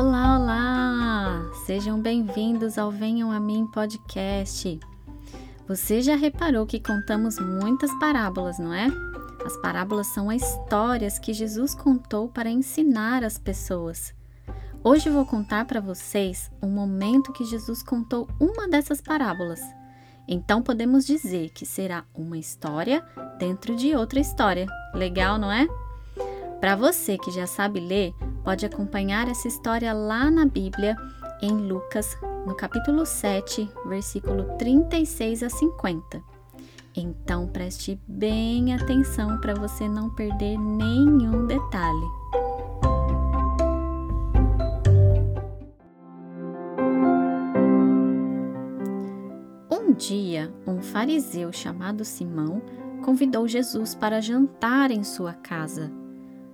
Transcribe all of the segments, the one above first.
Olá, olá! Sejam bem-vindos ao Venham a Mim podcast. Você já reparou que contamos muitas parábolas, não é? As parábolas são as histórias que Jesus contou para ensinar as pessoas. Hoje vou contar para vocês um momento que Jesus contou uma dessas parábolas. Então podemos dizer que será uma história dentro de outra história. Legal, não é? Para você que já sabe ler, pode acompanhar essa história lá na Bíblia, em Lucas, no capítulo 7, versículo 36 a 50. Então preste bem atenção para você não perder nenhum detalhe. Um dia, um fariseu chamado Simão convidou Jesus para jantar em sua casa.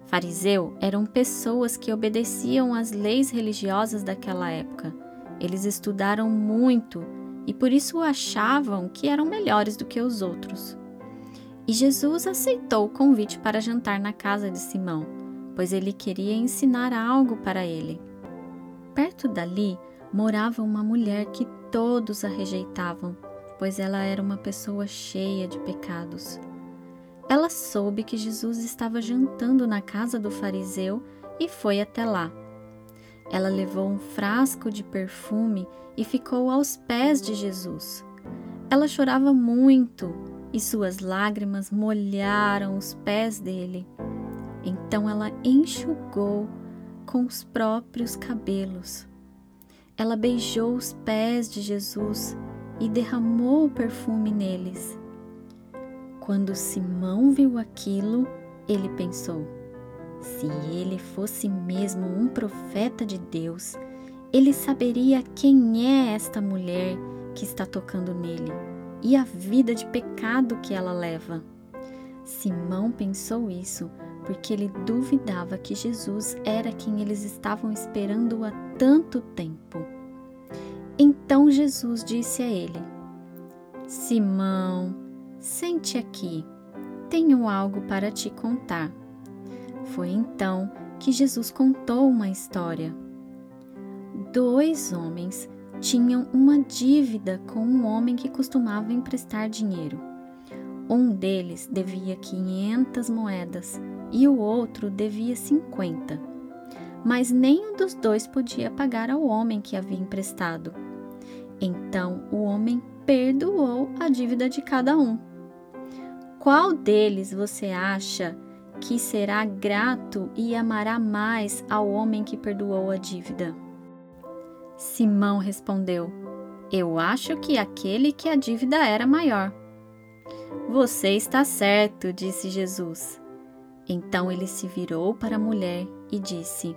Fariseu eram pessoas que obedeciam às leis religiosas daquela época. Eles estudaram muito e por isso achavam que eram melhores do que os outros. E Jesus aceitou o convite para jantar na casa de Simão, pois ele queria ensinar algo para ele. Perto dali morava uma mulher que todos a rejeitavam, pois ela era uma pessoa cheia de pecados. Ela soube que Jesus estava jantando na casa do fariseu e foi até lá. Ela levou um frasco de perfume e ficou aos pés de Jesus. Ela chorava muito e suas lágrimas molharam os pés dele. Então ela enxugou com os próprios cabelos. Ela beijou os pés de Jesus e derramou o perfume neles. Quando Simão viu aquilo, ele pensou: se ele fosse mesmo um profeta de Deus, ele saberia quem é esta mulher que está tocando nele e a vida de pecado que ela leva. Simão pensou isso porque ele duvidava que Jesus era quem eles estavam esperando há tanto tempo. Então Jesus disse a ele: Simão, Sente aqui, tenho algo para te contar. Foi então que Jesus contou uma história. Dois homens tinham uma dívida com um homem que costumava emprestar dinheiro. Um deles devia 500 moedas e o outro devia 50. Mas nenhum dos dois podia pagar ao homem que havia emprestado. Então o homem perdoou a dívida de cada um. Qual deles você acha que será grato e amará mais ao homem que perdoou a dívida? Simão respondeu: Eu acho que aquele que a dívida era maior. Você está certo, disse Jesus. Então ele se virou para a mulher e disse: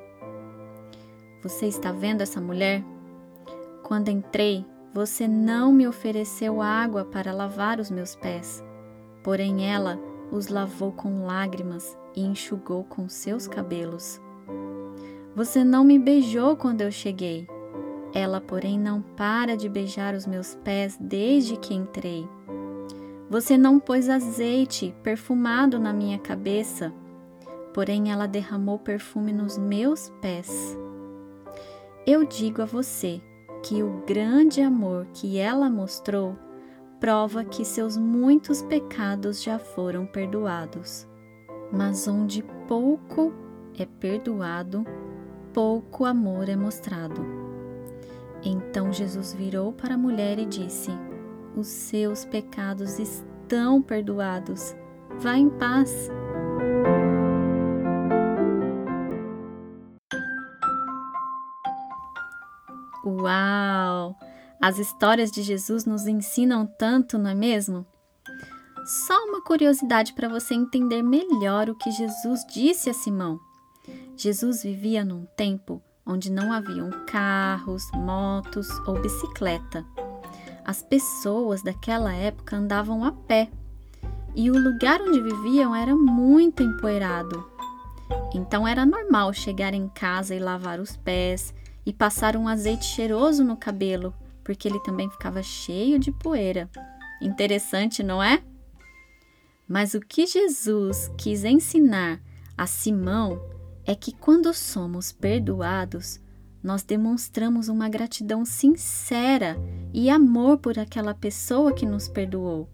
Você está vendo essa mulher? Quando entrei, você não me ofereceu água para lavar os meus pés Porém, ela os lavou com lágrimas e enxugou com seus cabelos. Você não me beijou quando eu cheguei. Ela, porém, não para de beijar os meus pés desde que entrei. Você não pôs azeite perfumado na minha cabeça, porém ela derramou perfume nos meus pés. Eu digo a você que o grande amor que ela mostrou prova que seus muitos pecados já foram perdoados. Mas onde pouco é perdoado, pouco amor é mostrado. Então Jesus virou para a mulher e disse: Os seus pecados estão perdoados. Vá em paz. Uau! As histórias de Jesus nos ensinam tanto, não é mesmo? Só uma curiosidade para você entender melhor o que Jesus disse a Simão. Jesus vivia num tempo onde não haviam carros, motos ou bicicleta. As pessoas daquela época andavam a pé e o lugar onde viviam era muito empoeirado. Então era normal chegar em casa e lavar os pés e passar um azeite cheiroso no cabelo porque ele também ficava cheio de poeira. Interessante, não é? Mas o que Jesus quis ensinar a Simão é que quando somos perdoados, nós demonstramos uma gratidão sincera e amor por aquela pessoa que nos perdoou.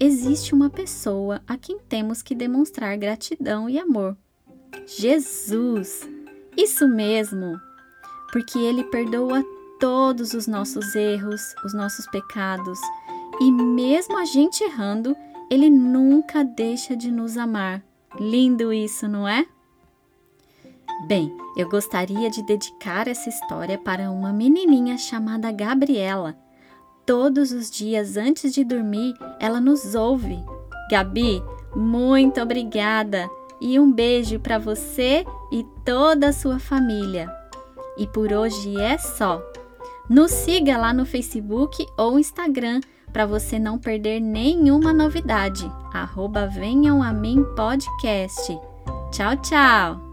Existe uma pessoa a quem temos que demonstrar gratidão e amor. Jesus! Isso mesmo! Porque Ele perdoa todos os nossos erros, os nossos pecados, e mesmo a gente errando, Ele nunca deixa de nos amar. Lindo isso, não é? Bem, eu gostaria de dedicar essa história para uma menininha chamada Gabriela. Todos os dias antes de dormir, ela nos ouve. Gabi, muito obrigada e um beijo para você e toda a sua família. E por hoje é só. Nos siga lá no Facebook ou Instagram para você não perder nenhuma novidade. Arroba Venham a Mim Podcast. Tchau, tchau!